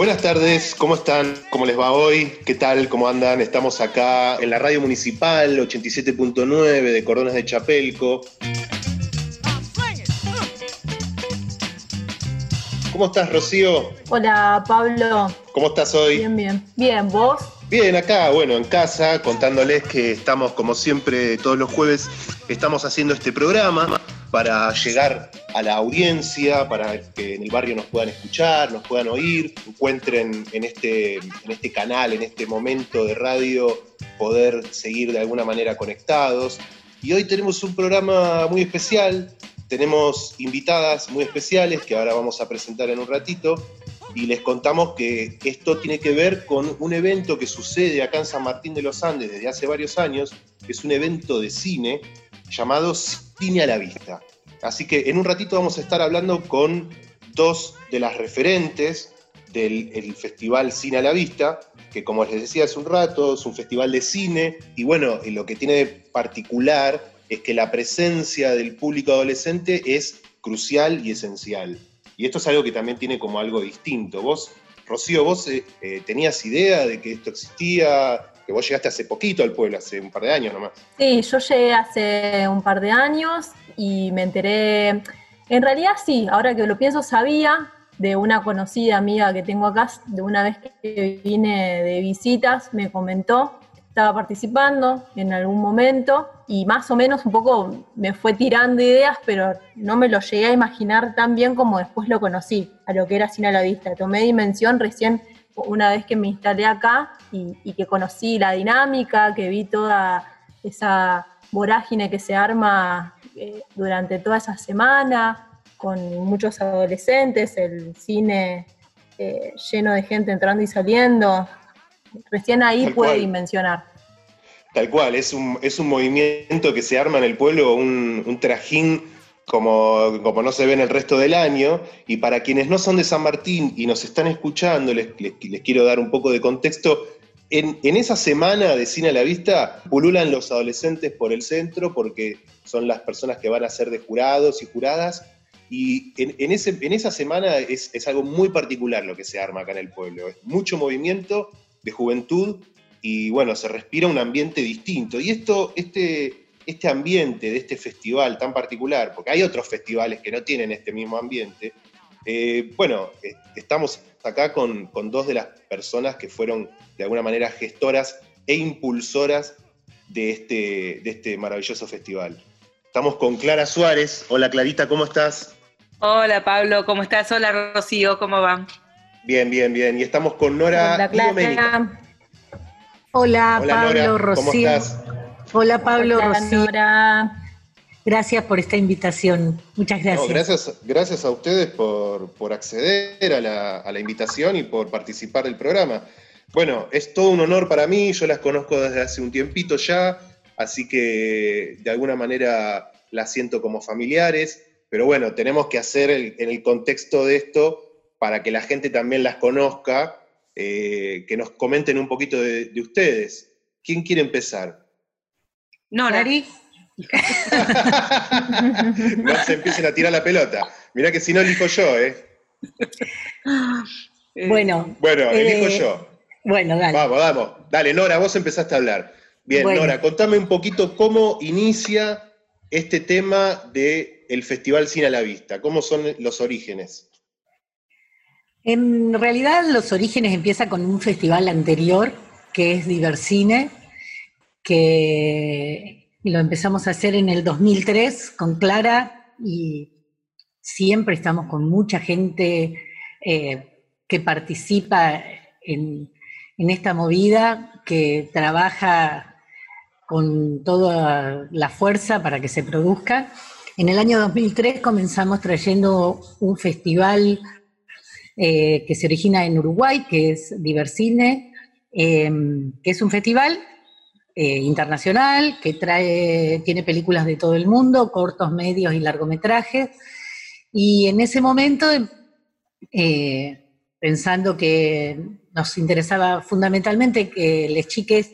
Buenas tardes, ¿cómo están? ¿Cómo les va hoy? ¿Qué tal? ¿Cómo andan? Estamos acá en la radio municipal 87.9 de Cordones de Chapelco. ¿Cómo estás, Rocío? Hola, Pablo. ¿Cómo estás hoy? Bien, bien. Bien, ¿vos? Bien, acá, bueno, en casa, contándoles que estamos, como siempre, todos los jueves, estamos haciendo este programa para llegar a la audiencia, para que en el barrio nos puedan escuchar, nos puedan oír, encuentren en este, en este canal, en este momento de radio, poder seguir de alguna manera conectados. Y hoy tenemos un programa muy especial, tenemos invitadas muy especiales que ahora vamos a presentar en un ratito y les contamos que esto tiene que ver con un evento que sucede acá en San Martín de los Andes desde hace varios años, que es un evento de cine llamado Cine a la Vista. Así que en un ratito vamos a estar hablando con dos de las referentes del Festival Cine a la Vista, que como les decía hace un rato, es un festival de cine, y bueno, lo que tiene de particular es que la presencia del público adolescente es crucial y esencial. Y esto es algo que también tiene como algo distinto. Vos, Rocío, vos eh, eh, tenías idea de que esto existía, que vos llegaste hace poquito al pueblo, hace un par de años nomás. Sí, yo llegué hace un par de años y me enteré, en realidad sí, ahora que lo pienso, sabía de una conocida amiga que tengo acá, de una vez que vine de visitas, me comentó, estaba participando en algún momento y más o menos un poco me fue tirando ideas, pero no me lo llegué a imaginar tan bien como después lo conocí, a lo que era Cine a la Vista. Tomé dimensión recién una vez que me instalé acá y, que conocí la dinámica, que vi toda esa vorágine que se arma eh, durante toda esa semana, con muchos adolescentes, el cine eh, lleno de gente entrando y saliendo. Recién ahí pude dimensionar. Tal cual, es un, es un movimiento que se arma en el pueblo, un, un trajín como, como no se ve en el resto del año. Y para quienes no son de San Martín y nos están escuchando, les, les, quiero dar un poco de contexto. En, en, esa semana de Cine a la Vista pululan los adolescentes por el centro porque son las personas que van a ser de jurados y juradas. Y en, en, ese, en esa semana es, es, algo muy particular lo que se arma acá en el pueblo. Es mucho movimiento de juventud y bueno, se respira un ambiente distinto. Y esto, este, este ambiente de este festival tan particular, porque hay otros festivales que no tienen este mismo ambiente, eh, bueno, eh, estamos acá con, con, dos de las personas que fueron de alguna manera gestoras e impulsoras de este, de este maravilloso festival. Estamos con Clara Suárez. Hola Clarita, ¿cómo estás? Hola Pablo, ¿cómo estás? Hola Rocío, ¿cómo van? Bien, bien, bien. Y estamos con Nora Hola, Clara. Hola, Pablo, Rocío. ¿Cómo estás? Hola Pablo, Rocío. Gracias por esta invitación. Muchas gracias. gracias, gracias a ustedes por, acceder a la, a la, invitación y por participar del programa. Bueno, es todo un honor para mí, yo las conozco desde hace un tiempito ya, así que de alguna manera las siento como familiares, pero bueno, tenemos que hacer en el contexto de esto para que la gente también las conozca eh, que nos comenten un poquito de, ustedes. ¿Quién quiere empezar? No, Nari. no se empiecen a tirar la pelota. Mirá que si no elijo yo, ¿eh? Bueno. Bueno, elijo eh, yo. Bueno, dale. Vamos, vamos. Dale, Nora, vos empezaste a hablar. Bien, Nora, contame un poquito cómo inicia este tema del Festival Cine a la Vista. ¿Cómo son los orígenes? En realidad los orígenes empiezan con un festival anterior, que es Diversine, que lo empezamos a hacer en el 2003 con Clara y siempre estamos con mucha gente eh, que participa en, en esta movida, que trabaja con toda la fuerza para que se produzca. En el año 2003 comenzamos trayendo un festival eh, que se origina en Uruguay, que es Diversine, em, que es un festival eh, internacional que trae, tiene películas de todo el mundo, cortos, medios y largometrajes. Y en ese momento, eh, pensando que nos interesaba fundamentalmente que las chiques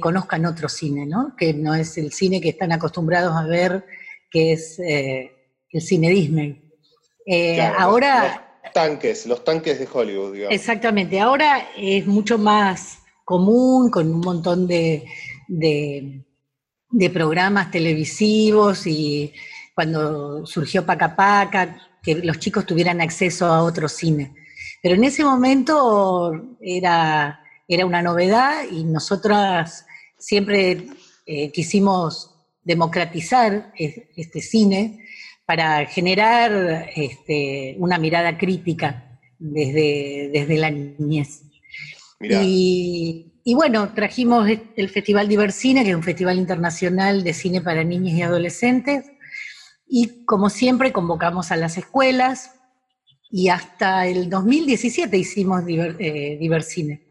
conozcan otro cine, ¿no? que no es el cine que están acostumbrados a ver, que es el cine Disney. ahora tanques, los tanques de Hollywood, digamos. Exactamente, ahora es mucho más común, con un montón de, de, programas televisivos y cuando surgió Paca Paca, que los chicos tuvieran acceso a otro cine. Pero en ese momento era, era una novedad y nosotras siempre eh, quisimos democratizar este cine para generar este, una mirada crítica desde, desde la niñez. Y, bueno, trajimos el Festival Divercine, que es un festival internacional de cine para niños y adolescentes, y como siempre convocamos a las escuelas, y hasta el 2017 hicimos eh, Divercine.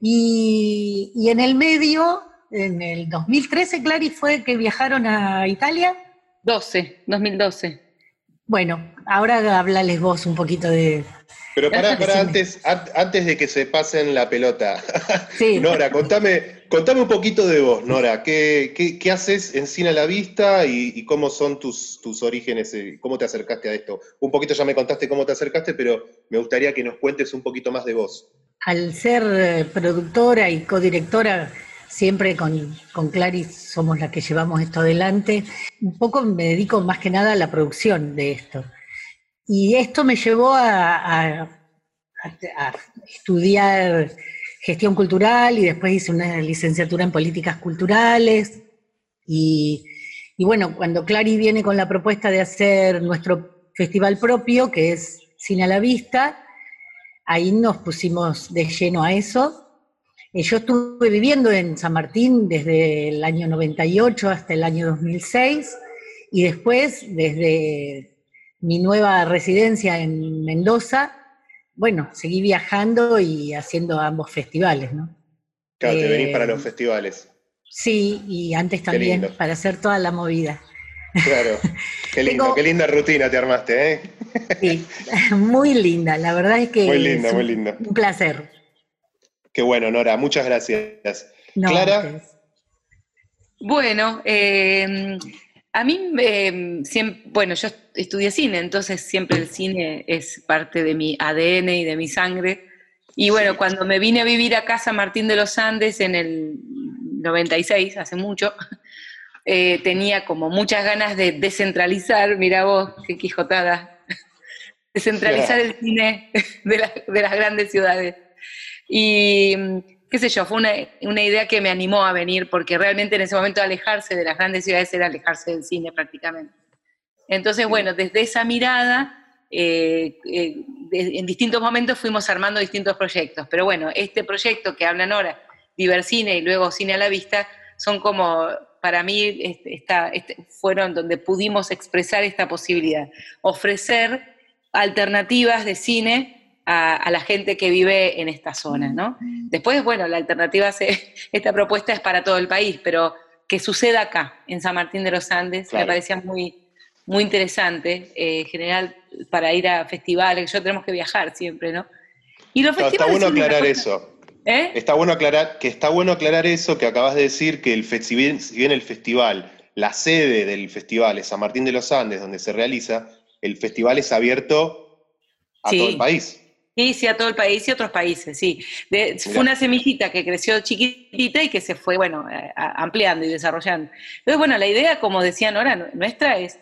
Y, y, en el medio, en el 2013, Clary, fue que viajaron a Italia. 12, 2012. Bueno, ahora hablales vos un poquito de, pero pará, pará, antes, antes de que se pasen la pelota. Nora, contame, contame un poquito de vos, Nora. ¿Qué, qué, haces en Cine a la Vista y, cómo son tus, tus orígenes? Eh, ¿Cómo te acercaste a esto? Un poquito ya me contaste cómo te acercaste, pero me gustaría que nos cuentes un poquito más de vos. Al ser eh, productora y codirectora, siempre con, con somos las que llevamos esto adelante, un poco me dedico más que nada a la producción de esto. Y esto me llevó a, estudiar gestión cultural y después hice una licenciatura en políticas culturales. Y, bueno, cuando Clary viene con la propuesta de hacer nuestro festival propio, que es Cine a la Vista, ahí nos pusimos de lleno a eso. Eh, yo estuve viviendo en San Martín desde el año 98 hasta el año 2006 y después, desde mi nueva residencia en Mendoza, bueno, seguí viajando y haciendo ambos festivales, ¿no? Claro, te venís para los eh, festivales. Sí, y antes también para hacer toda la movida. Claro, qué lindo, qué linda rutina te armaste, ¿eh? Sí, muy linda, la verdad es que muy linda, muy linda. Un placer. Qué bueno, Nora, muchas gracias. Clara. Bueno, eh, a mí, eh, siempre, bueno, yo estudié cine, entonces siempre el cine es parte de mi ADN y de mi sangre. Y bueno, cuando me vine a vivir a casa Martín de los Andes en el 96, hace mucho, eh, tenía como muchas ganas de descentralizar, mira vos, qué quijotada, descentralizar el cine de, de las grandes ciudades. Y qué sé yo, fue una, idea que me animó a venir, porque realmente en ese momento alejarse de las grandes ciudades era alejarse del cine prácticamente. Entonces, bueno, desde esa mirada, eh, eh, en distintos momentos fuimos armando distintos proyectos, pero bueno, este proyecto que hablan ahora, Divercine y luego Cine a la Vista, son como, para mí, este, este, fueron donde pudimos expresar esta posibilidad, ofrecer alternativas de cine a, la gente que vive en esta zona, ¿no? Después, bueno, la alternativa, esta propuesta es para todo el país, pero que suceda acá, en San Martín de los Andes, me parecía muy, muy interesante, eh, en general, para ir a festivales, yo tenemos que viajar siempre, ¿no? Y los festivales está bueno aclarar eso. ¿Eh? Está bueno aclarar, que está bueno aclarar eso que acabas de decir, que el si bien el festival, la sede del festival es San Martín de los Andes, donde se realiza, el festival es abierto a todo el país. Sí, sí, a todo el país y otros países, sí. fue una semillita que creció chiquitita y que se fue, bueno, ampliando y desarrollando. Entonces, bueno, la idea, como decía Nora, nuestra es,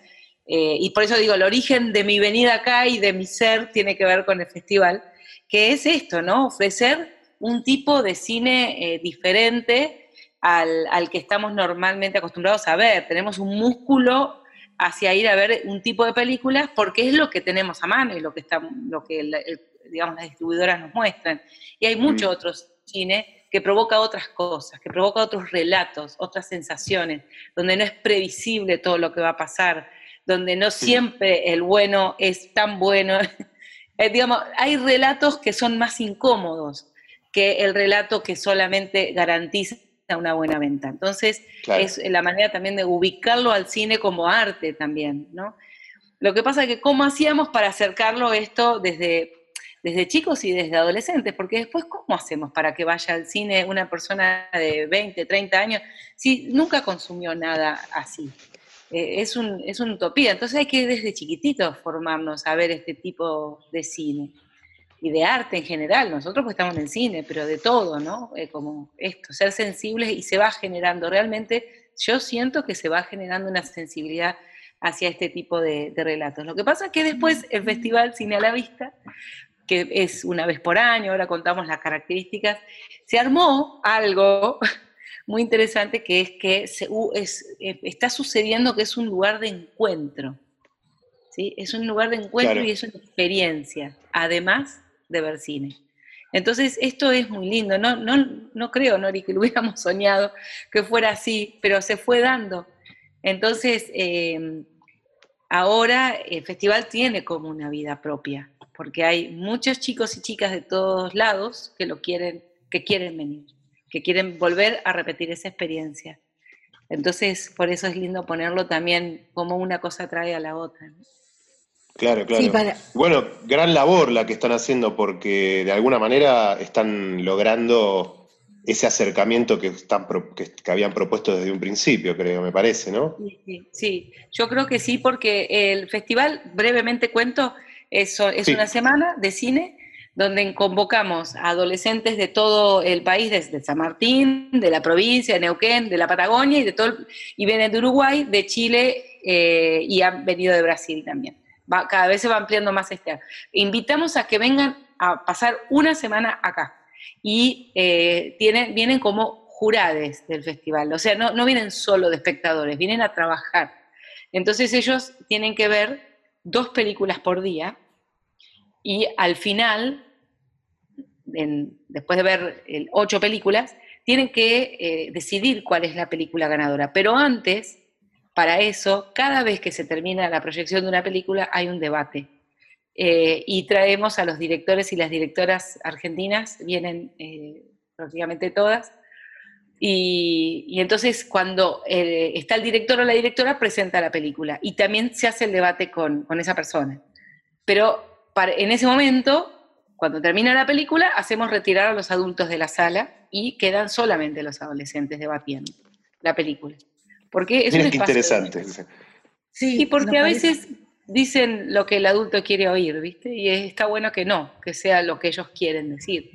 eh, y por eso digo, el origen de mi venida acá y de mi ser tiene que ver con el festival, que es esto, ¿no? Ofrecer un tipo de cine eh, diferente al, al, que estamos normalmente acostumbrados a ver. Tenemos un músculo hacia ir a ver un tipo de películas porque es lo que tenemos a mano y lo que, está, lo que el, digamos, las distribuidoras nos muestran. Y hay mucho mm. otro cine que provoca otras cosas, que provoca otros relatos, otras sensaciones, donde no es previsible todo lo que va a pasar, donde no siempre el bueno es tan bueno. Eh, digamos, hay relatos que son más incómodos que el relato que solamente garantiza una buena venta. Entonces, es la manera también de ubicarlo al cine como arte también, ¿no? Lo que pasa es que cómo hacíamos para acercarlo esto desde desde chicos y desde adolescentes, porque después, ¿cómo hacemos para que vaya al cine una persona de 20, 30 años si nunca consumió nada así? eh, es, un, es una utopía. Entonces hay que desde chiquititos formarnos a ver este tipo de cine y de arte en general. Nosotros pues estamos en el cine, pero de todo, ¿no? Eh, como esto, ser sensibles y se va generando. Realmente yo siento que se va generando una sensibilidad hacia este tipo de, de relatos. Lo que pasa es que después el Festival Cine a la Vista que es una vez por año, ahora contamos las características, se armó algo muy interesante que es que eh, está sucediendo que es un lugar de encuentro. ¿sí? Es un lugar de encuentro y es una experiencia, además de ver cine. Entonces, esto es muy lindo. No, no, no creo, Nori, que lo hubiéramos soñado que fuera así, pero se fue dando. Entonces, eh, ahora el festival tiene como una vida propia porque hay muchos chicos y chicas de todos lados que lo quieren, que quieren venir, que quieren volver a repetir esa experiencia. Entonces, por eso es lindo ponerlo también como una cosa trae a la otra. Claro, claro. Bueno, gran labor la que están haciendo porque de alguna manera están logrando ese acercamiento que, están, que, habían propuesto desde un principio, creo, me parece, ¿no? Sí, sí, yo creo que sí, porque el festival, brevemente cuento, es una semana de cine donde convocamos a adolescentes de todo el país, desde San Martín, de la provincia, de Neuquén, de la Patagonia y de todo, y vienen de Uruguay, de Chile eh, y han venido de Brasil también. Cada vez se va ampliando más este Invitamos a que vengan a pasar una semana acá y eh, tienen, vienen como jurades del festival, o sea, no, no vienen solo de espectadores, vienen a trabajar. Entonces ellos tienen que ver dos películas por día y al final, después de ver ocho películas, tienen que eh, decidir cuál es la película ganadora. Pero antes, para eso, cada vez que se termina la proyección de una película hay un debate. Eh, y traemos a los directores y las directoras argentinas, vienen eh, prácticamente todas, y, entonces cuando eh, está el director o la directora, presenta la película y también se hace el debate con, esa persona. Pero en ese momento, cuando termina la película, hacemos retirar a los adultos de la sala y quedan solamente los adolescentes debatiendo la película. Porque es un interesante. Sí, y porque a veces dicen lo que el adulto quiere oír, ¿viste? Y está bueno que no, que sea lo que ellos quieren decir.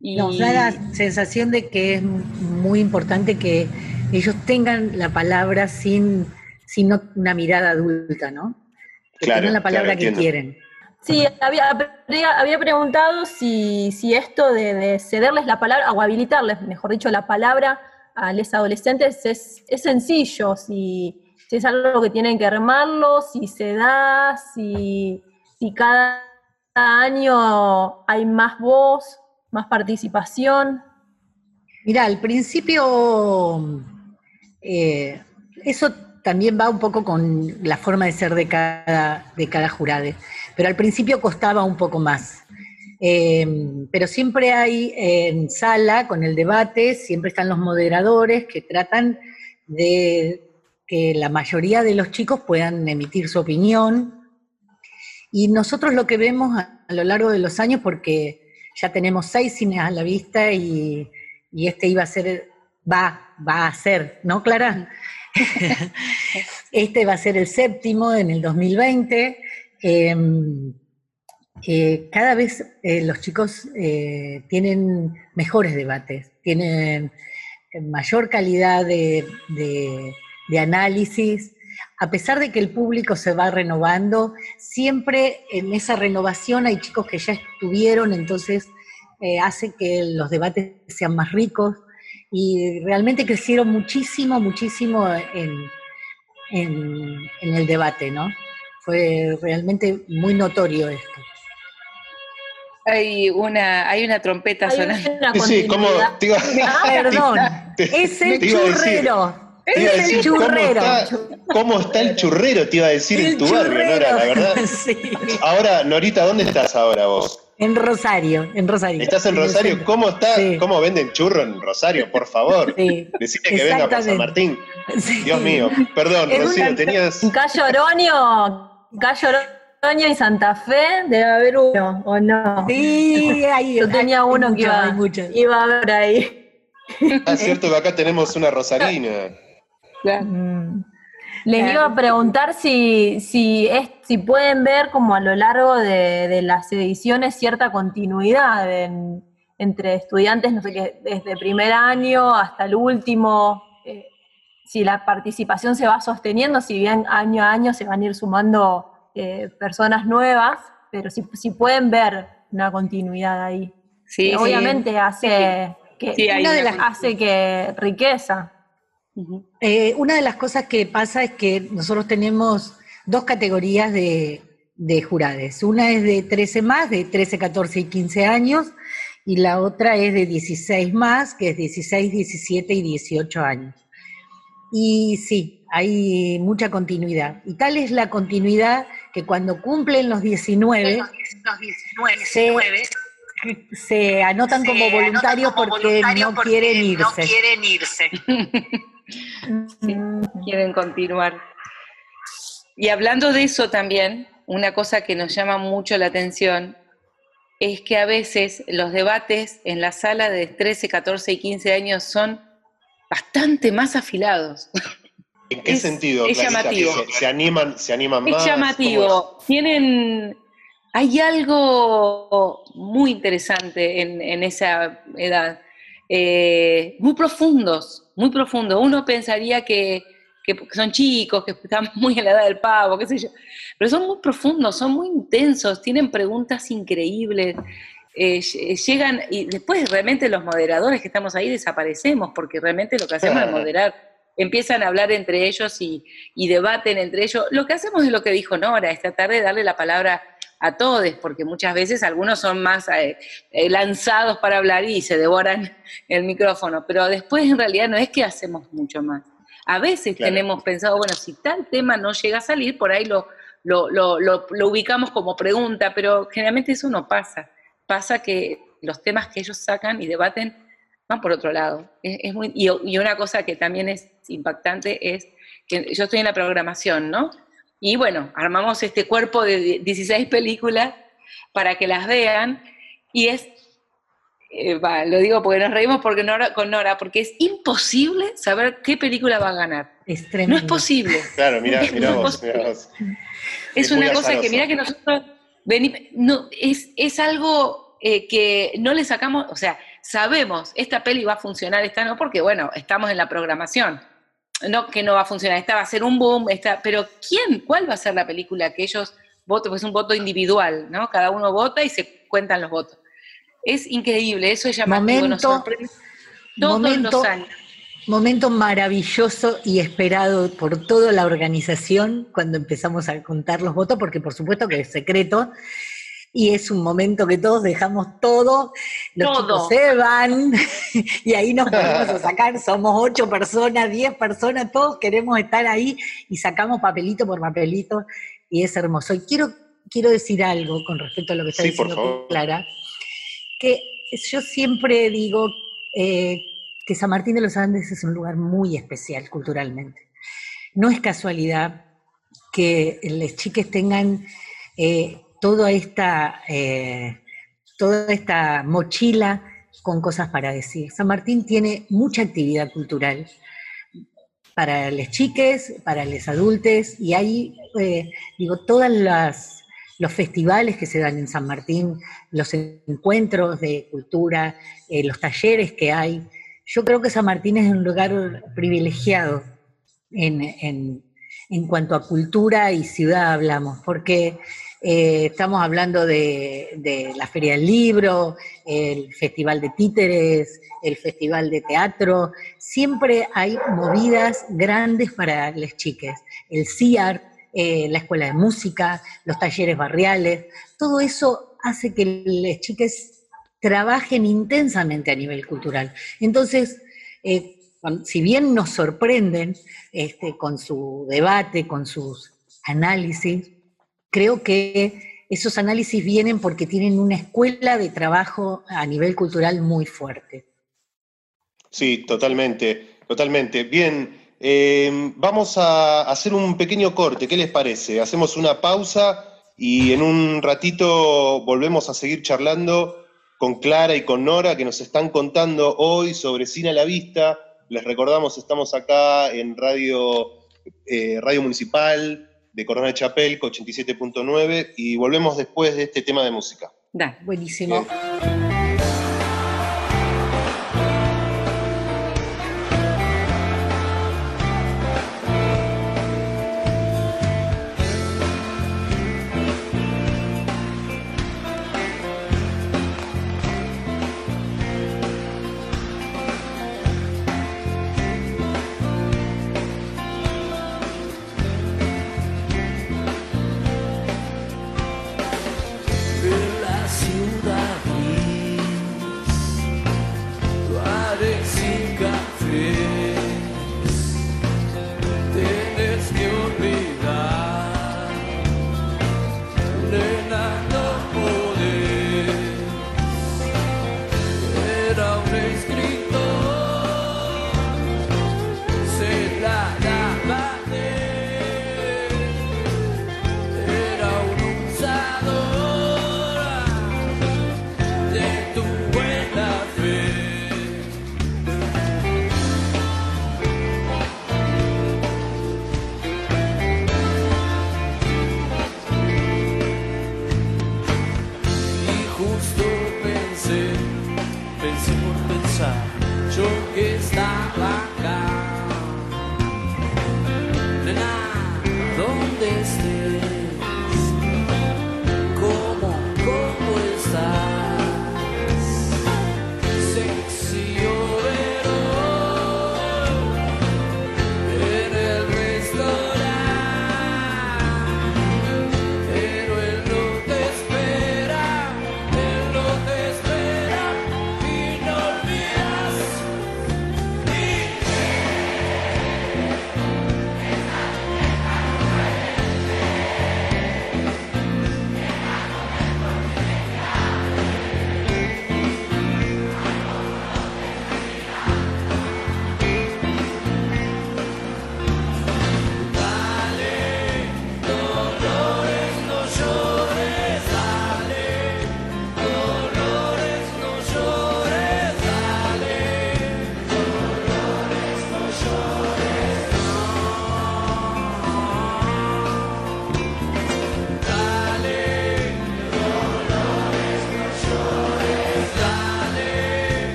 Nos da la sensación de que es muy importante que ellos tengan la palabra sin, sin una mirada adulta, ¿no? Que tengan la palabra que quieren. Sí, había, había preguntado si, si esto de, cederles la palabra, o habilitarles, mejor dicho, la palabra a los adolescentes es, es sencillo, si, es algo que tienen que armarlo, si se da, si, si cada año hay más voz, más participación. Mira, al principio eh, eso también va un poco con la forma de ser de cada, de cada jurado, pero al principio costaba un poco más. Eh, pero siempre hay en sala, con el debate, siempre están los moderadores que tratan de que la mayoría de los chicos puedan emitir su opinión. Y nosotros lo que vemos a lo largo de los años, porque ya tenemos seis cines a la vista y, este iba a ser, va, va a ser, ¿no, Clara? este va a ser el séptimo en el 2020. Em, eh, cada vez eh, los chicos eh, tienen mejores debates, tienen mayor calidad de, análisis, a pesar de que el público se va renovando, siempre en esa renovación hay chicos que ya estuvieron, entonces hace que los debates sean más ricos y realmente crecieron muchísimo, muchísimo en, el debate, ¿no? Fue realmente muy notorio esto. Hay una, hay una trompeta sonando. sí, como, perdón, es el churrero. Es el churrero. ¿cómo está, el churrero? Te iba a decir en tu barrio, Nora, la verdad. Ahora, Norita, ¿dónde estás ahora vos? En Rosario, en Rosario. ¿Estás en Rosario? ¿Cómo está? ¿Cómo venden churro en Rosario? Por favor. Sí. Decime que venga para San Martín. Dios mío. Perdón, Rocío, tenías. Cayo Oroño, Cayo Oroño y Santa Fe debe haber uno, ¿o no? Sí, ahí. Yo tenía uno que iba, iba a ver ahí. Ah, es cierto que acá tenemos una rosarina. Mm. Les iba a preguntar si, si, es, si pueden ver como a lo largo de, las ediciones cierta continuidad entre estudiantes, no sé qué, desde primer año hasta el último, eh, si la participación se va sosteniendo, si bien año a año se van a ir sumando eh, personas nuevas, pero si, si pueden ver una continuidad ahí. Sí, obviamente hace que una de las hace que riqueza. Eh, una de las cosas que pasa es que nosotros tenemos dos categorías de, de jurades. Una es de 13 más, de 13, 14 y 15 años, y la otra es de 16 más, que es 16, 17 y 18 años. Y sí, hay mucha continuidad. Y tal es la continuidad que cuando cumplen los 19, los 19 se, anotan como voluntarios porque, no, quieren irse. no quieren irse. quieren continuar. Y hablando de eso también, una cosa que nos llama mucho la atención es que a veces los debates en la sala de 13, 14 y 15 años son bastante más afilados. ¿En qué sentido? Es llamativo. Se, animan, se animan más. Es llamativo. Tienen. Hay algo muy interesante en, esa edad. Eh, muy profundos, muy profundos. Uno pensaría que, son chicos, que están muy en la edad del pavo, qué sé yo. Pero son muy profundos, son muy intensos, tienen preguntas increíbles. Eh, llegan y después realmente los moderadores que estamos ahí desaparecemos porque realmente lo que hacemos es moderar empiezan a hablar entre ellos y, debaten entre ellos. Lo que hacemos es lo que dijo Nora, es tratar de darle la palabra a todos, porque muchas veces algunos son más eh, eh, lanzados para hablar y se devoran el micrófono, pero después en realidad no es que hacemos mucho más. A veces tenemos pensado, bueno, si tal tema no llega a salir, por ahí lo, lo, ubicamos como pregunta, pero generalmente eso no pasa. Pasa que los temas que ellos sacan y debaten van por otro lado. Es, muy, y, y, una cosa que también es impactante es que yo estoy en la programación, ¿no? Y bueno, armamos este cuerpo de 16 películas para que las vean y es, eh, lo digo porque nos reímos porque Nora, con Nora, porque es imposible saber qué película va a ganar. Es no es posible. Claro, mira, mira, vos, Es, una cosa que mira que nosotros no, es, es algo eh, que no le sacamos, o sea, sabemos, esta peli va a funcionar, esta no, porque bueno, estamos en la programación no que no va a funcionar, esta va a ser un boom, esta, pero ¿quién? ¿Cuál va a ser la película que ellos voten? Pues es un voto individual, ¿no? Cada uno vota y se cuentan los votos. Es increíble, eso es llamativo, momento, todos momento, los años. Momento maravilloso y esperado por toda la organización cuando empezamos a contar los votos, porque por supuesto que es secreto, y es un momento que todos dejamos todo, los chicos se van y ahí nos ponemos a sacar, somos ocho personas, diez personas, todos queremos estar ahí y sacamos papelito por papelito y es hermoso. Y quiero, quiero decir algo con respecto a lo que está diciendo Clara, que yo siempre digo eh, que San Martín de los Andes es un lugar muy especial culturalmente. No es casualidad que las chicas tengan... Eh, toda esta, eh, toda esta mochila con cosas para decir. San Martín tiene mucha actividad cultural para las chiques, para los adultos, y hay, eh, digo, todos los festivales que se dan en San Martín, los encuentros de cultura, eh, los talleres que hay. Yo creo que San Martín es un lugar privilegiado en, en cuanto a cultura y ciudad hablamos, porque eh, estamos hablando de, la Feria del Libro, el Festival de Títeres, el Festival de Teatro. Siempre hay movidas grandes para las chicas. El CIAR, eh, la Escuela de Música, los talleres barriales. Todo eso hace que las chicas trabajen intensamente a nivel cultural. Entonces, eh, si bien nos sorprenden este, con su debate, con sus análisis, creo que esos análisis vienen porque tienen una escuela de trabajo a nivel cultural muy fuerte. Sí, totalmente, totalmente. Bien, em, vamos a hacer un pequeño corte, ¿qué les parece? Hacemos una pausa y en un ratito volvemos a seguir charlando con Clara y con Nora que nos están contando hoy sobre Cine a la Vista. Les recordamos, estamos acá en Radio eh, Radio Municipal de Corona Chapel, 87.9, y volvemos después de este tema de música. Da. Buenísimo.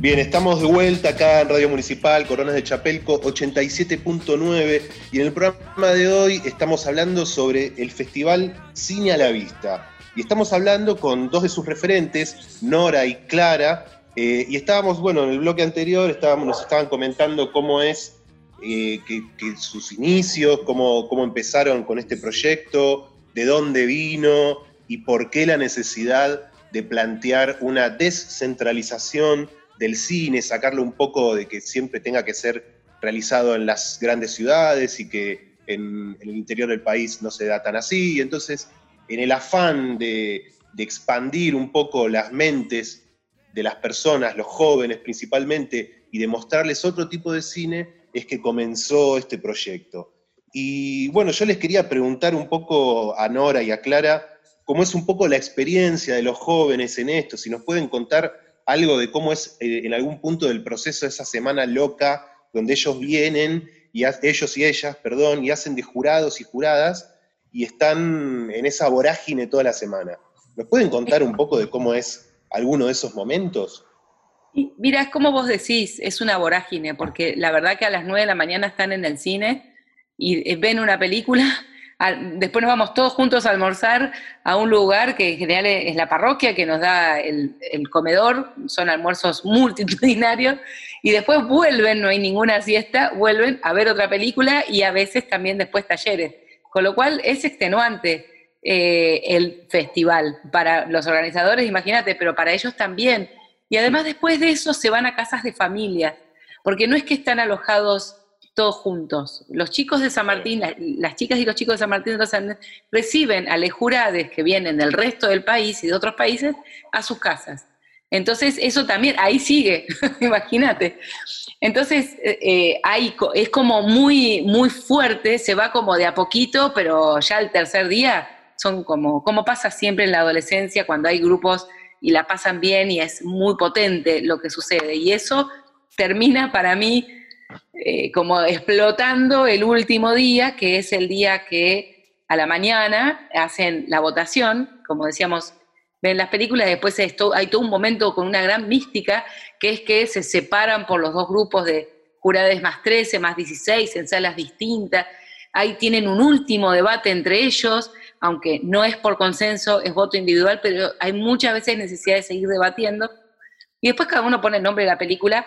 Bien, estamos de vuelta acá en Radio Municipal, Coronas de Chapelco 87.9 y en el programa de hoy estamos hablando sobre el Festival Cine a la Vista. Y estamos hablando con dos de sus referentes, Nora y Clara, eh, y estábamos, bueno, en el bloque anterior estábamos, nos estaban comentando cómo es eh, que, sus inicios, cómo, cómo empezaron con este proyecto, de dónde vino y por qué la necesidad de plantear una descentralización del cine, sacarle un poco de que siempre tenga que ser realizado en las grandes ciudades y que en, el interior del país no se da tan así. Y entonces, en el afán de, expandir un poco las mentes de las personas, los jóvenes principalmente, y de mostrarles otro tipo de cine, es que comenzó este proyecto. Y bueno, yo les quería preguntar un poco a Nora y a Clara cómo es un poco la experiencia de los jóvenes en esto, si nos pueden contar algo de cómo es eh, en algún punto del proceso esa semana loca donde ellos vienen, y ellos y ellas, perdón, y hacen de jurados y juradas y están en esa vorágine toda la semana. ¿Nos pueden contar un poco de cómo es alguno de esos momentos? Mira, es como vos decís, es una vorágine, porque la verdad que a las 9 de la mañana están en el cine y eh, ven una película después nos vamos todos juntos a almorzar a un lugar que en general es la parroquia que nos da el, comedor, son almuerzos multitudinarios, y después vuelven, no hay ninguna siesta, vuelven a ver otra película y a veces también después talleres. Con lo cual es extenuante eh, el festival para los organizadores, imagínate, pero para ellos también. Y además después de eso se van a casas de familia, porque no es que están alojados todos juntos. Los chicos de San Martín, las chicas y los chicos de San Martín de los Andes reciben a lejurades que vienen del resto del país y de otros países a sus casas. Entonces, eso también, ahí sigue, imagínate. Entonces, eh, eh es como muy, muy fuerte, se va como de a poquito, pero ya el tercer día son como, como pasa siempre en la adolescencia, cuando hay grupos y la pasan bien y es muy potente lo que sucede. Y eso termina para mí eh, como explotando el último día, que es el día que a la mañana hacen la votación, como decíamos, ven las películas, después hay todo un momento con una gran mística, que es que se separan por los dos grupos de jurades más 13, más 16, en salas distintas, ahí tienen un último debate entre ellos, aunque no es por consenso, es voto individual, pero hay muchas veces necesidad de seguir debatiendo, y después cada uno pone el nombre de la película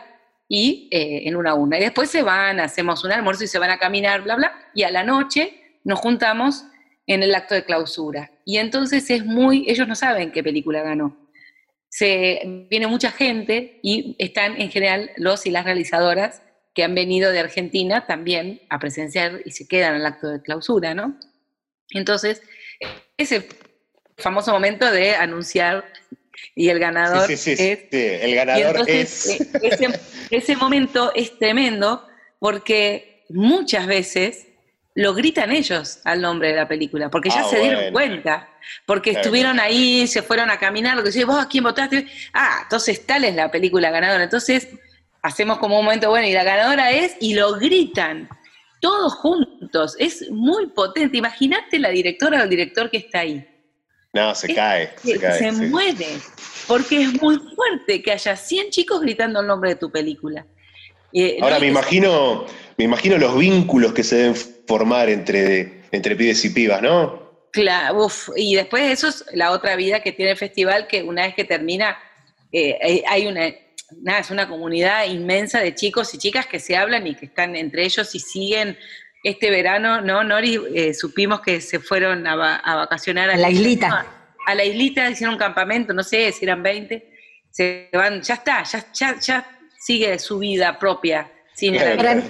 y eh, en una una. Y después se van, hacemos un almuerzo y se van a caminar, bla, bla, y a la noche nos juntamos en el acto de clausura. Y entonces es muy, ellos no saben qué película ganó. Se, viene mucha gente y están en general los y las realizadoras que han venido de Argentina también a presenciar y se quedan al acto de clausura, ¿no? Entonces, ese famoso momento de anunciar y el ganador es... el ganador es... Eh, ese, momento es tremendo porque muchas veces lo gritan ellos al nombre de la película, porque ya ah, se dieron cuenta, porque estuvieron ahí, se fueron a caminar, lo que decís, vos a quién votaste, ah, entonces tal es la película ganadora, entonces hacemos como un momento bueno y la ganadora es, y lo gritan, todos juntos, es muy potente, imagínate la directora o el director que está ahí, no, se cae. Se, cae, se muere. Porque es muy fuerte que haya 100 chicos gritando el nombre de tu película. Eh, Ahora me imagino, me imagino los vínculos que se deben formar entre, entre pibes y pibas, ¿no? Claro, uf, y después eso es la otra vida que tiene el festival, que una vez que termina, eh, hay una, nada, es una comunidad inmensa de chicos y chicas que se hablan y que están entre ellos y siguen este verano, ¿no, Nori? Eh, supimos que se fueron a, vacacionar a, la islita. A, la islita, hicieron un campamento, no sé si eran 20. Se van, ya está, ya, ya, sigue su vida propia. para,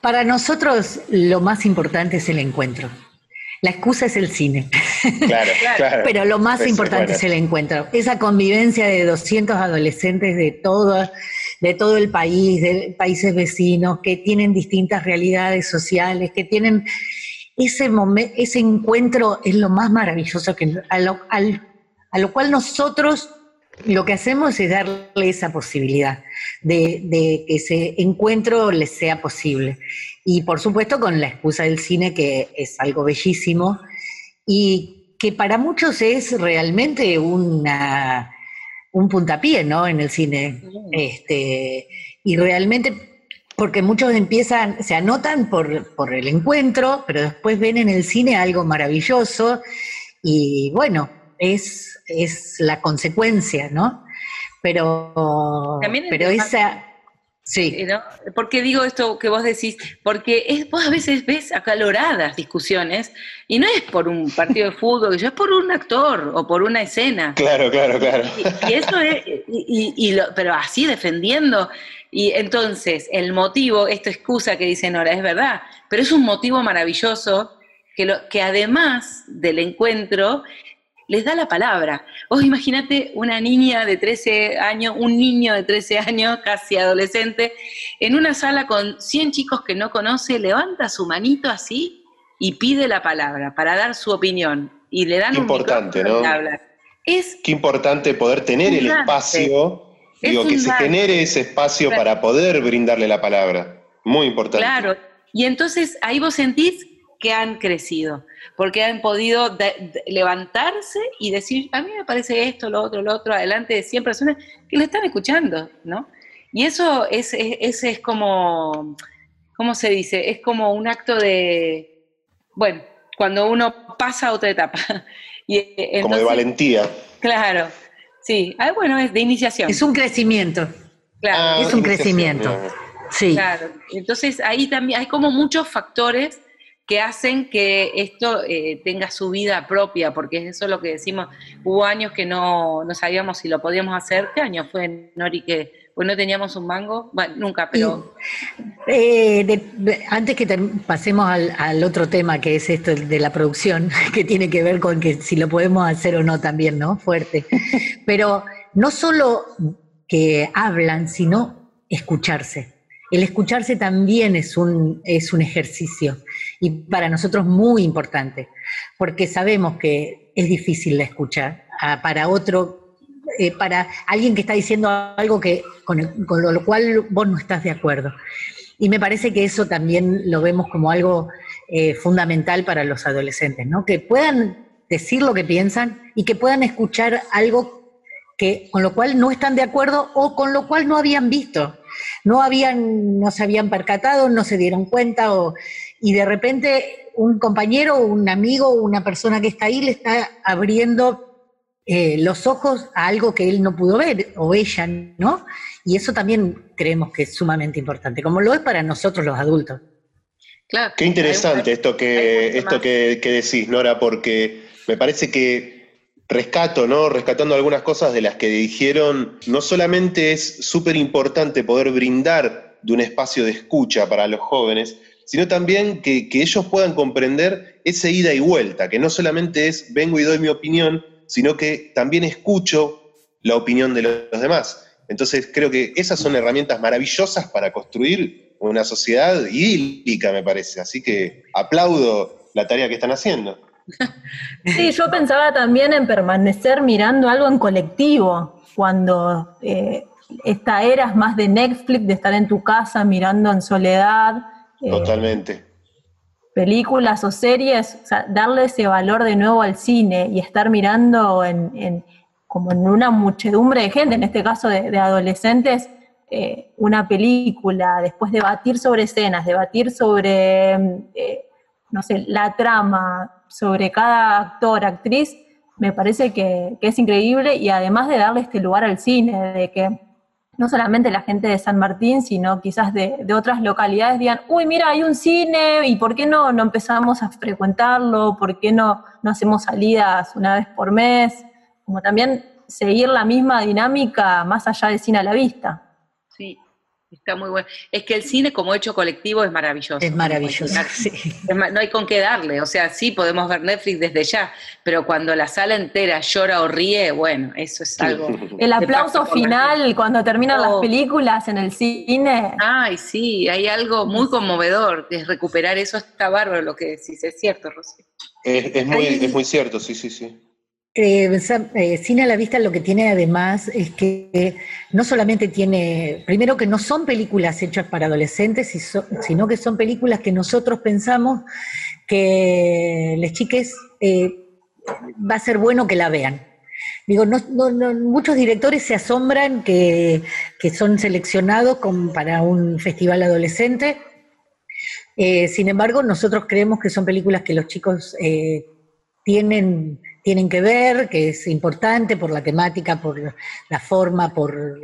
para nosotros lo más importante es el encuentro. La excusa es el cine. Claro, claro. Pero lo más pues, importante es el encuentro. Esa convivencia de 200 adolescentes de todo, de todo el país, de países vecinos, que tienen distintas realidades sociales, que tienen ese momento, ese encuentro es lo más maravilloso que a lo, a lo cual nosotros lo que hacemos es darle esa posibilidad de, de, que ese encuentro les sea posible. Y por supuesto con la excusa del cine, que es algo bellísimo y que para muchos es realmente una, un puntapié, ¿no? En el cine. Este, y realmente, porque muchos empiezan, se anotan por, por el encuentro, pero después ven en el cine algo maravilloso y bueno, es, es la consecuencia, ¿no? Pero, pero esa... Sí. ¿No? ¿Por qué digo esto que vos decís? Porque es, vos a veces ves acaloradas discusiones y no es por un partido de fútbol, es por un actor o por una escena. Claro, claro, claro. Y, eso es, y, y pero así defendiendo. Y entonces, el motivo, esta excusa que dice Nora, es verdad, pero es un motivo maravilloso que, lo, que además del encuentro les da la palabra. Vos imagínate una niña de 13 años, un niño de 13 años, casi adolescente, en una sala con 100 chicos que no conoce, levanta su manito así y pide la palabra para dar su opinión. Y le dan Qué un importante, ¿no? Es Qué importante poder tener el espacio, digo, que se genere ese espacio Claro. para poder brindarle la palabra. Muy importante. Claro, y entonces ahí vos sentís que han crecido, porque han podido de- de- levantarse y decir, a mí me parece esto, lo otro, lo otro, adelante de 100 personas que lo están escuchando, ¿no? Y eso es, es, como, ¿cómo se dice? Es como un acto de, bueno, cuando uno pasa a otra etapa. Y, eh, Como de valentía. Claro, sí, ah, bueno, es de iniciación. Es un crecimiento, claro. Ah, es un iniciación, crecimiento. sí. Claro, entonces ahí también hay como muchos factores que hacen que esto eh, tenga su vida propia, porque eso es lo que decimos, hubo años que no, no sabíamos si lo podíamos hacer, ¿qué año fue, Nori, que pues no teníamos un mango? Bueno, nunca, pero Eh, de- antes que term- pasemos al, al otro tema, que es esto de la producción, que tiene que ver con que si lo podemos hacer o no también, ¿no? Fuerte. Pero no solo que hablan, sino escucharse. El escucharse también es un, es un ejercicio y para nosotros muy importante, porque sabemos que es difícil la escucha. Ah, para otro, eh, para alguien que está diciendo algo que, con, con lo cual vos no estás de acuerdo. Y me parece que eso también lo vemos como algo eh, fundamental para los adolescentes, ¿no? Que puedan decir lo que piensan y que puedan escuchar algo que, con lo cual no están de acuerdo o con lo cual no habían visto. No, habían, no se habían percatado, no se dieron cuenta, o, y de repente un compañero, un amigo, una persona que está ahí le está abriendo eh, los ojos a algo que él no pudo ver, o ella, ¿no? Y eso también creemos que es sumamente importante, como lo es para nosotros los adultos. claro. Qué interesante esto que, esto que, que decís, Nora, porque me parece que rescato, ¿no? Rescatando algunas cosas de las que dijeron, no solamente es súper importante poder brindar de un espacio de escucha para los jóvenes, sino también que, que ellos puedan comprender esa ida y vuelta, que no solamente es vengo y doy mi opinión, sino que también escucho la opinión de los demás. Entonces creo que esas son herramientas maravillosas para construir una sociedad idílica, me parece. Así que aplaudo la tarea que están haciendo. Sí, yo pensaba también en permanecer mirando algo en colectivo, cuando eh, esta era es más de Netflix, de estar en tu casa mirando en soledad, eh, Totalmente. películas o series, o sea, darle ese valor de nuevo al cine y estar mirando en, en- como en una muchedumbre de gente, en este caso de, de adolescentes, eh, una película, después debatir sobre escenas, debatir sobre, eh, no sé, la trama, sobre cada actor, actriz, me parece que, que es increíble y además de darle este lugar al cine, de que no solamente la gente de San Martín, sino quizás de, de otras localidades digan, uy, mira, hay un cine, ¿y por qué no, no empezamos a frecuentarlo? ¿Por qué no, no hacemos salidas una vez por mes? Como también seguir la misma dinámica más allá del cine a la vista. Sí, está muy bueno. Es que el cine como hecho colectivo es maravilloso. Es maravilloso. sí. Es ma- No hay con qué darle, o sea, sí podemos ver Netflix desde ya, pero cuando la sala entera llora o ríe, bueno, eso es algo. El aplauso final cuando terminan las Oh. películas en el cine. Ay, sí, hay algo muy conmovedor, que es recuperar eso, está bárbaro lo que decís, es cierto, Rosy. Es, es muy, es muy cierto, sí, sí, sí. Eh, eh, Cine a la Vista lo que tiene además es que no solamente tiene, primero que no son películas hechas para adolescentes, sino que son películas que nosotros pensamos que les chiques eh, va a ser bueno que la vean. Digo, muchos directores se asombran que, son seleccionados para un festival adolescente. sin embargo, nosotros creemos que son películas que los chicos tienen tienen que ver, que es importante por la temática, por la forma, por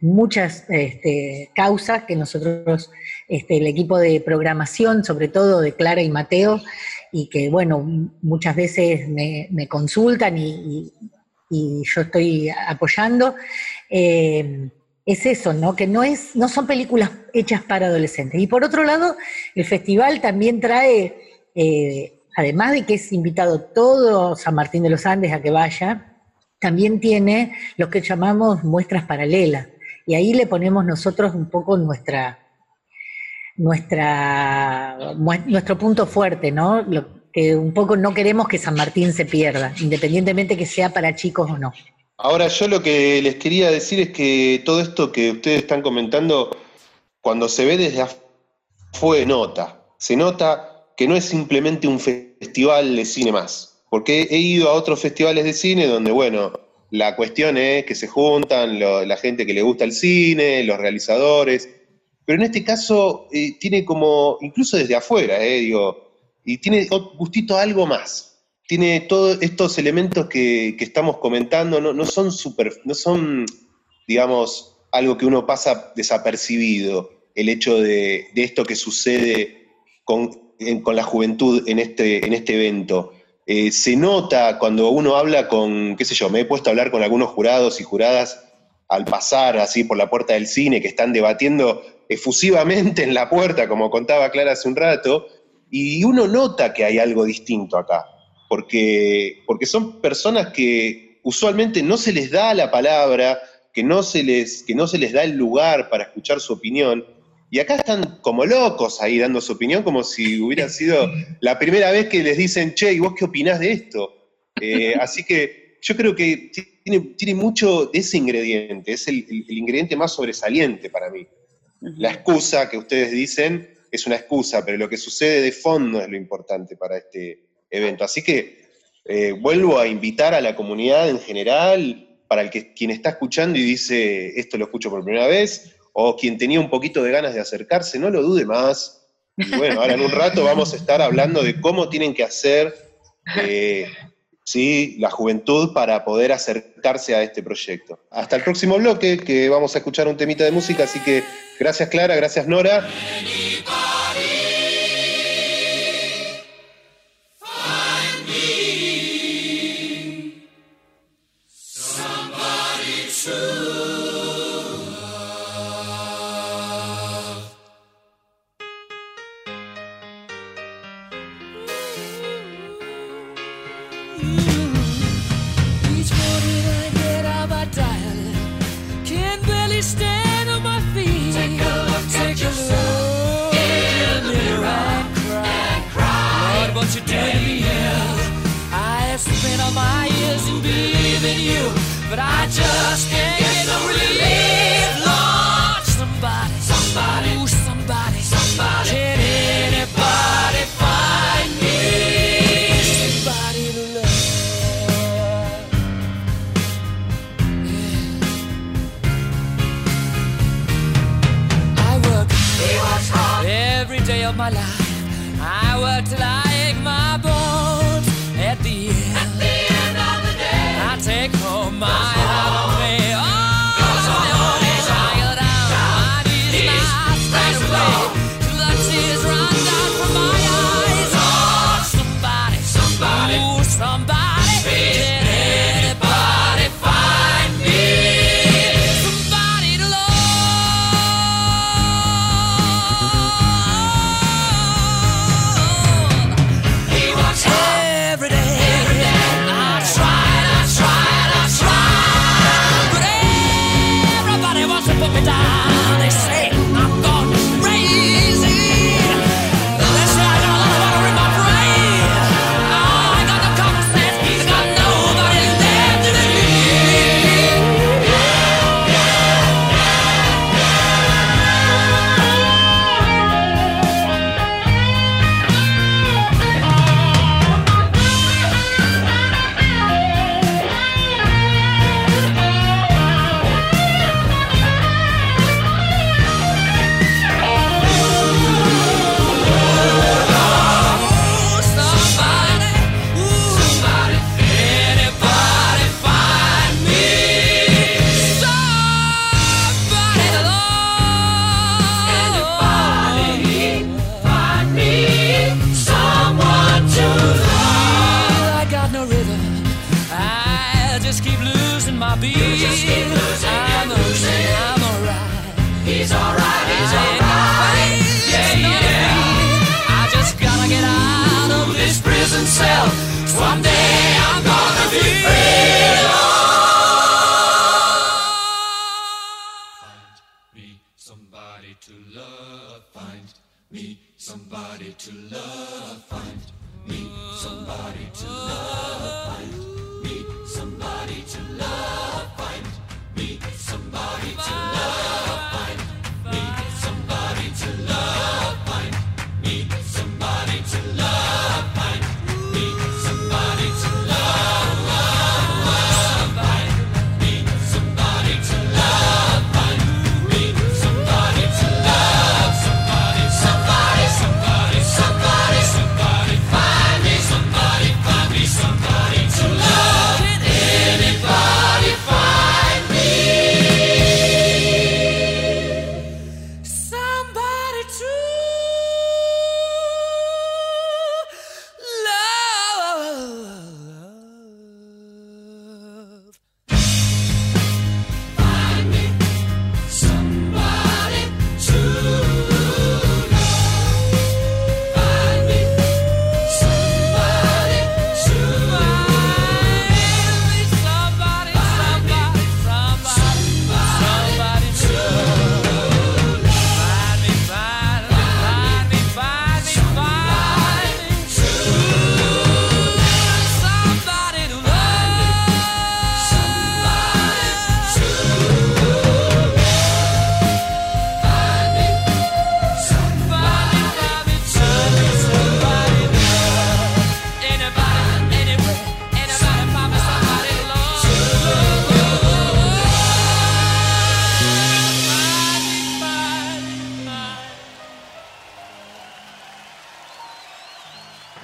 muchas este, causas que nosotros, este, el equipo de programación, sobre todo de Clara y Mateo, y que, bueno, muchas veces me, consultan y, yo estoy apoyando, eh, es eso, ¿no? Que no, es, no son películas hechas para adolescentes. Y por otro lado, el festival también trae... Eh, además de que es invitado todo San Martín de los Andes a que vaya, también tiene lo que llamamos muestras paralelas. Y ahí le ponemos nosotros un poco nuestra, nuestra, nuestro punto fuerte, ¿no? Que un poco no queremos que San Martín se pierda, independientemente que sea para chicos o no. Ahora, yo lo que les quería decir es que todo esto que ustedes están comentando, cuando se ve desde afuera, nota. Se nota que no es simplemente un festival de cine más. Porque he ido a otros festivales de cine donde, bueno, la cuestión es que se juntan la gente que le gusta el cine, los realizadores, pero en este caso eh, tiene como, incluso desde afuera, eh, digo, y tiene gustito algo más. Tiene todos estos elementos que, estamos comentando, no, son super, no son, digamos, algo que uno pasa desapercibido, el hecho de, de esto que sucede con la juventud en este, en este evento. Eh, se nota cuando uno habla con, qué sé yo, me he puesto a hablar con algunos jurados y juradas al pasar así por la puerta del cine que están debatiendo efusivamente en la puerta, como contaba Clara hace un rato, y uno nota que hay algo distinto acá, porque, porque son personas que usualmente no se les da la palabra, que no se les, que no se les da el lugar para escuchar su opinión, y acá están como locos ahí dando su opinión, como si hubiera sido la primera vez que les dicen, che, ¿y vos qué opinás de esto? Eh, así que yo creo que tiene, mucho de ese ingrediente, es el, ingrediente más sobresaliente para mí. La excusa que ustedes dicen es una excusa, pero lo que sucede de fondo es lo importante para este evento. Así que eh, vuelvo a invitar a la comunidad en general, para el que quien está escuchando y dice, esto lo escucho por primera vez, o quien tenía un poquito de ganas de acercarse, no lo dude más. Y bueno, ahora en un rato vamos a estar hablando de cómo tienen que hacer eh, ¿sí? la juventud para poder acercarse a este proyecto. Hasta el próximo bloque, que vamos a escuchar un temita de música, así que gracias Clara, gracias Nora. but I just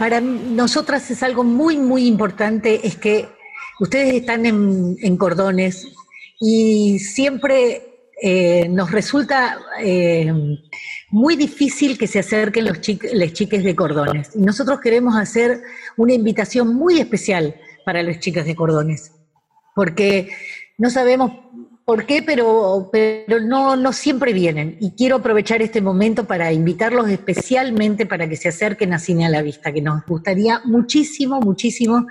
Para nosotras es algo muy, muy importante, es que ustedes están en, cordones y siempre eh, nos resulta eh, muy difícil que se acerquen los chic- les chiques de cordones. Y nosotros queremos hacer una invitación muy especial para los chicas de cordones, porque no sabemos por qué, pero, pero no, no siempre vienen. Y quiero aprovechar este momento para invitarlos especialmente para que se acerquen a Cine a la Vista, que nos gustaría muchísimo, muchísimo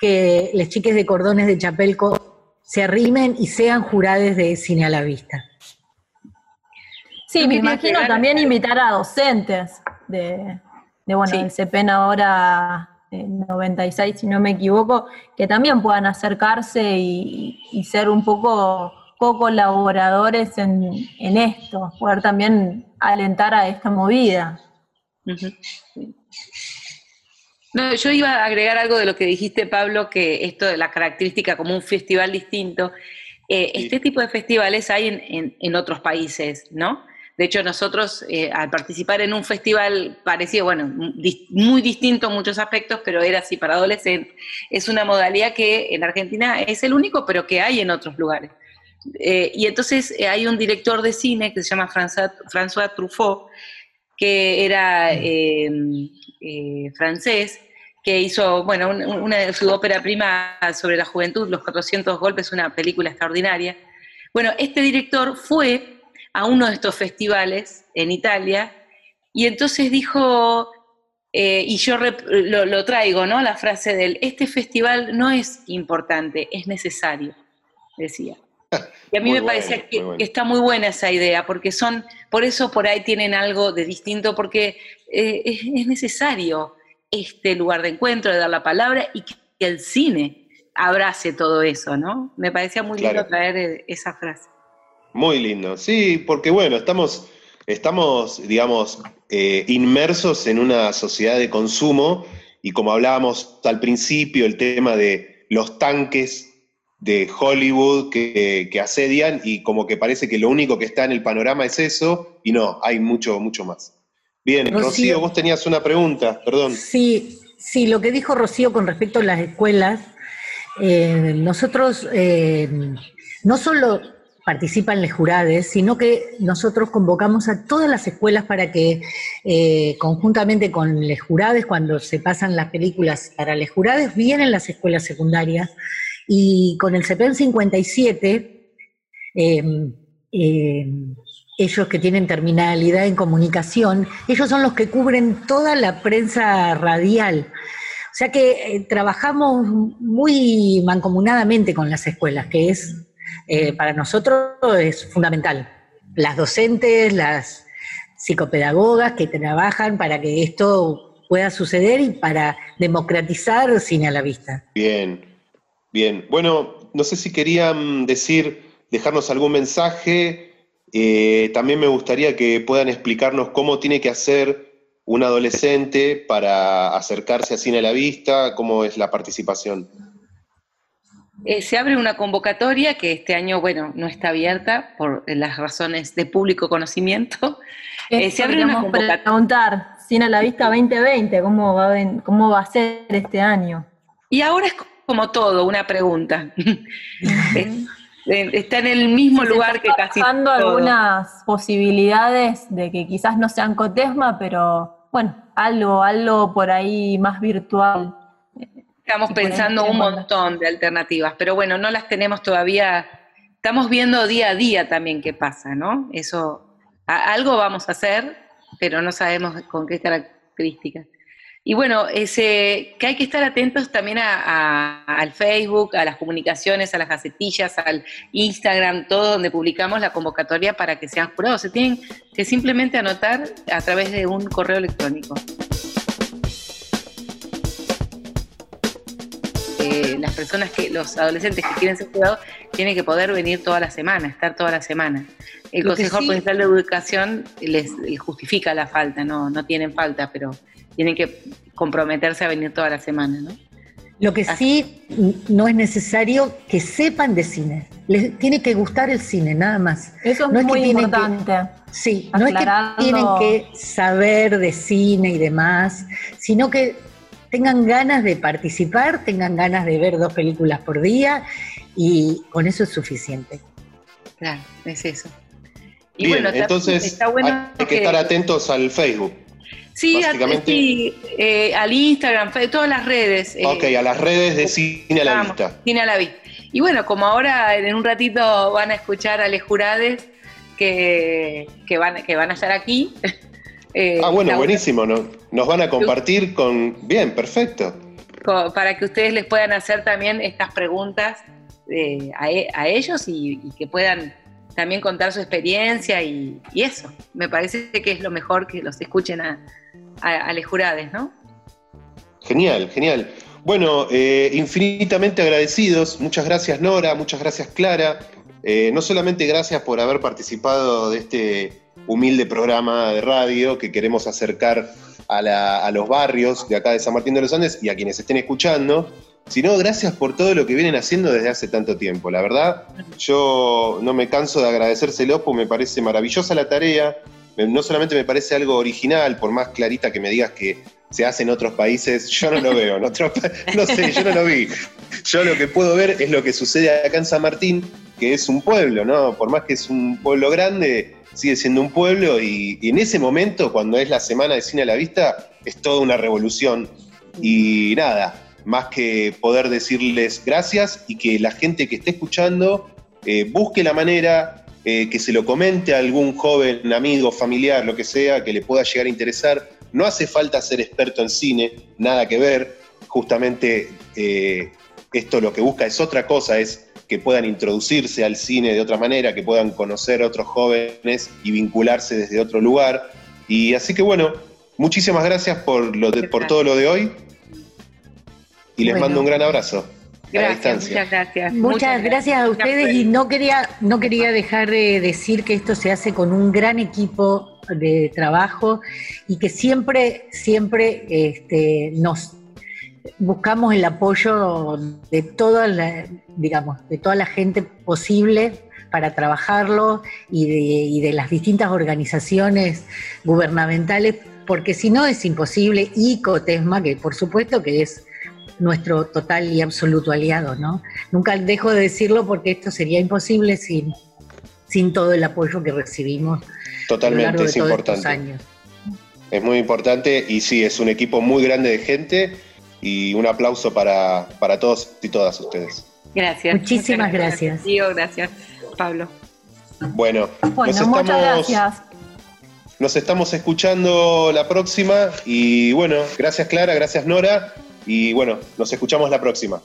que las chicas de cordones de Chapelco se arrimen y sean jurades de Cine a la Vista. Sí, Yo me imagino también invitar a docentes de, de bueno, Sí. del CEPEN ahora eh, 96, si no me equivoco, que también puedan acercarse y, y ser un poco co-colaboradores en, en esto, poder también alentar a esta movida. No, yo iba a agregar algo de lo que dijiste, Pablo, que esto de la característica como un festival distinto. Eh, Sí. Este tipo de festivales hay en, en- en otros países, ¿no? De hecho, nosotros eh, al participar en un festival parecido, bueno, dis- muy distinto en muchos aspectos, pero era así para adolescentes, es una modalidad que en Argentina es el único, pero que hay en otros lugares. Eh, y entonces eh, hay un director de cine que se llama François, Truffaut, que era eh, eh, francés, que hizo, bueno, un- una de su ópera prima sobre la juventud, Los 400 golpes, una película extraordinaria. Bueno, este director fue a uno de estos festivales en Italia y entonces dijo, y yo lo, lo traigo, ¿no? La frase de él, este festival no es importante, es necesario, decía. Y a mí Muy me parecía bueno, que, está muy buena esa idea, porque son, por eso por ahí tienen algo de distinto, porque eh, es, es necesario este lugar de encuentro, de dar la palabra y que, el cine abrace todo eso, ¿no? Me parecía muy Claro. lindo traer eh, esa frase. Muy lindo, sí, porque bueno, estamos, estamos digamos, eh, inmersos en una sociedad de consumo y como hablábamos al principio, el tema de los tanques de Hollywood que, que asedian y como que parece que lo único que está en el panorama es eso y no, hay mucho, mucho más. Bien, Rocío. Rocío, vos tenías una pregunta, perdón. Sí, sí, lo que dijo Rocío con respecto a las escuelas, eh, nosotros eh, no solo participan los jurados, sino que nosotros convocamos a todas las escuelas para que eh, conjuntamente con los jurados, cuando se pasan las películas para los jurados, vienen las escuelas secundarias y con el CEPEN 57, eh, eh, ellos que tienen terminalidad en comunicación, ellos son los que cubren toda la prensa radial. O sea que eh, trabajamos muy mancomunadamente con las escuelas, que es eh, para nosotros es fundamental. Las docentes, las psicopedagogas que trabajan para que esto pueda suceder y para democratizar cine a la vista. Bien, bien. Bueno, no sé si querían decir, dejarnos algún mensaje. Eh, también me gustaría que puedan explicarnos cómo tiene que hacer un adolescente para acercarse a Cine a la Vista, cómo es la participación. Eh, se abre una convocatoria que este año, bueno, no está abierta por las razones de público conocimiento. Eh, se abre una convocatoria. preguntar, Cine a la Vista 2020, ¿cómo va, a ven- ¿cómo va a ser este año? Y ahora es como todo, una pregunta. Es- está en el mismo lugar que casi todo. algunas posibilidades de que quizás no sean cotesma, pero bueno, algo, algo por ahí más virtual. Estamos pensando un montón de alternativas, pero bueno, no las tenemos todavía. Estamos viendo día a día también qué pasa, ¿no? Eso, a- algo vamos a hacer, pero no sabemos con qué características. Y bueno, ese, que hay que estar atentos también a- a- al Facebook, a las comunicaciones, a las gacetillas, al Instagram, todo donde publicamos la convocatoria para que sean jurados. Se tienen que simplemente anotar a través de un correo electrónico. eh, las personas que, los adolescentes que quieren ser jurados, tienen que poder venir toda la semana, estar toda la semana. El Lo Consejo sí- Provincial de Educación les, les justifica la falta, no, no tienen falta, pero tienen que comprometerse a venir toda la semana, ¿no? Lo que sí no es necesario que sepan de cine. Les tiene que gustar el cine, nada más. Eso es No es que muy tienen que- importante. Sí, no es que tienen que saber de cine y demás, sino que tengan ganas de participar, tengan ganas de ver dos películas por día y con eso es suficiente. Claro, es eso. Bien, también entonces está bueno hay que estar atentos al Facebook. Sí, a- básicamente- sí, eh, al Instagram, todas las redes. eh, ok, a las redes de Cine a la Vamos, Vista. Cine a la vista. Y bueno, como ahora en un ratito van a escuchar a Les Jurades que, que, van, que van a estar aquí. eh, Ah, bueno, buenísimo. ¿no? Nos van a compartir con... Bien, perfecto. Para que ustedes les puedan hacer también estas preguntas eh, a, e- a ellos y, y que puedan también contar su experiencia y, y eso. Me parece que es lo mejor que los escuchen a, a, a Les Jurades, ¿no? Genial, genial. Bueno, eh, infinitamente agradecidos. Muchas gracias Nora, muchas gracias Clara. Eh, no solamente gracias por haber participado de este humilde programa de radio que queremos acercar a, los barrios de acá de San Martín de los Andes y a quienes estén escuchando, sino gracias por todo lo que vienen haciendo desde hace tanto tiempo. La verdad, yo no me canso de agradecérselo porque me parece maravillosa la tarea. No solamente me parece algo original, por más clarita que me digas que se hace en otros países, yo no lo veo. En otros no sé, yo no lo vi. Yo lo que puedo ver es lo que sucede acá en San Martín, que es un pueblo, ¿no? Por más que es un pueblo grande, sigue siendo un pueblo y, y en ese momento, cuando es la semana de cine a la vista, es toda una revolución. Y nada, más que poder decirles gracias y que la gente que esté escuchando eh, busque la manera, eh, que se lo comente a algún joven, amigo, familiar, lo que sea, que le pueda llegar a interesar. No hace falta ser experto en cine, nada que ver. Justamente eh, esto lo que busca es otra cosa, es que puedan introducirse al cine de otra manera, que puedan conocer a otros jóvenes y vincularse desde otro lugar. Y así que bueno, muchísimas gracias por, lo de- por todo lo de hoy y les Bueno. mando un gran abrazo Gracias, muchas gracias. Muchas, gracias. a ustedes y no quería, no quería dejar de decir que esto se hace con un gran equipo de trabajo y que siempre, siempre este, nos buscamos el apoyo de toda la, digamos, de toda la gente posible para trabajarlo y de, y de las distintas organizaciones gubernamentales, porque si no es imposible, y Cotesma, que por supuesto que es nuestro total y absoluto aliado, ¿no? Nunca dejo de decirlo porque esto sería imposible sin, sin todo el apoyo que recibimos a lo Totalmente, largo de es todos estos importante. años. Es muy importante y sí, es un equipo muy grande de gente y un aplauso para, para todos y todas ustedes. Gracias. Muchísimas gracias. Tío, gracias, Pablo. Bueno, Bueno, nos, muchas estamos, gracias. nos estamos escuchando la próxima y bueno, gracias Clara, gracias Nora Y bueno, nos escuchamos la próxima.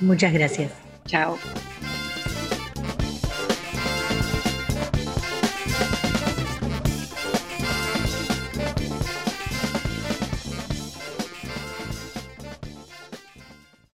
Muchas gracias. Chao.